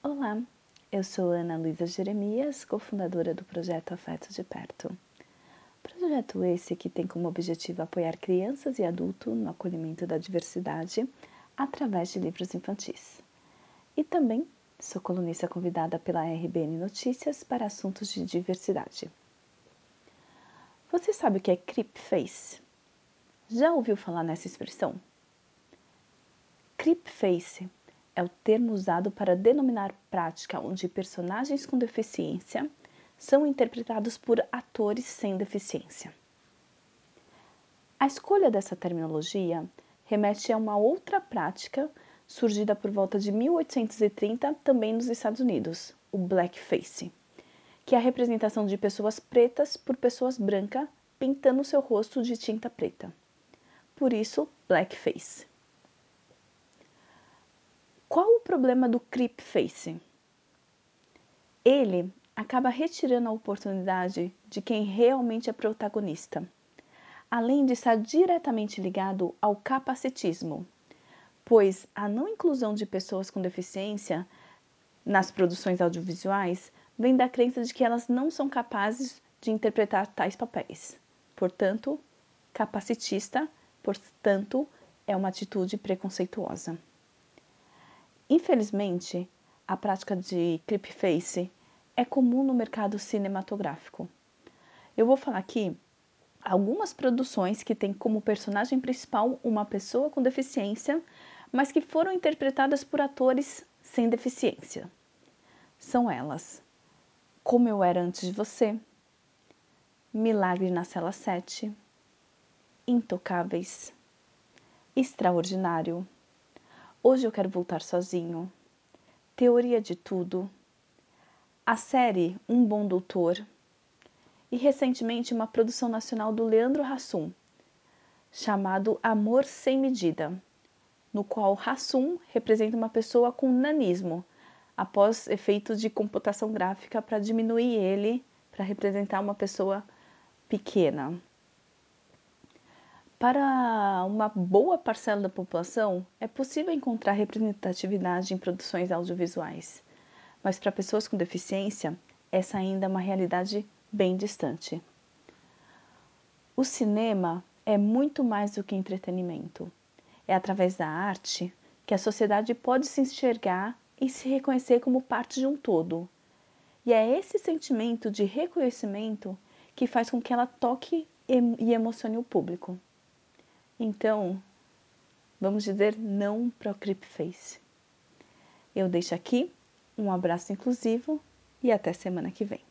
Olá, eu sou Ana Luísa Jeremias, cofundadora do projeto Afeto de Perto. Projeto esse que tem como objetivo apoiar crianças e adultos no acolhimento da diversidade através de livros infantis. E também sou colunista convidada pela RBN Notícias para assuntos de diversidade. Você sabe o que é Creepface? Já ouviu falar nessa expressão? Creepface é o termo usado para denominar prática onde personagens com deficiência são interpretados por atores sem deficiência. A escolha dessa terminologia remete a uma outra prática surgida por volta de 1830 também nos Estados Unidos, o blackface, que é a representação de pessoas pretas por pessoas brancas pintando seu rosto de tinta preta. Por isso, blackface. Qual o problema do creep face? Ele acaba retirando a oportunidade de quem realmente é protagonista, além de estar diretamente ligado ao capacitismo, pois a não inclusão de pessoas com deficiência nas produções audiovisuais vem da crença de que elas não são capazes de interpretar tais papéis. Portanto, capacitista, portanto, é uma atitude preconceituosa. Infelizmente, a prática de clipface é comum no mercado cinematográfico. Eu vou falar aqui algumas produções que têm como personagem principal uma pessoa com deficiência, mas que foram interpretadas por atores sem deficiência. São elas: Como Eu Era Antes de Você, Milagre na Cela 7, Intocáveis, Extraordinário Hoje eu quero voltar sozinho. Teoria de tudo. A série Um Bom Doutor. E recentemente uma produção nacional do Leandro Hassum, chamado Amor Sem Medida, no qual Hassum representa uma pessoa com nanismo, após efeitos de computação gráfica para diminuir ele, para representar uma pessoa pequena. Para uma boa parcela da população, é possível encontrar representatividade em produções audiovisuais, mas para pessoas com deficiência, essa ainda é uma realidade bem distante. O cinema é muito mais do que entretenimento. É através da arte que a sociedade pode se enxergar e se reconhecer como parte de um todo. E é esse sentimento de reconhecimento que faz com que ela toque e emocione o público. Então, vamos dizer não para o Creepface. Eu deixo aqui um abraço inclusivo e até semana que vem.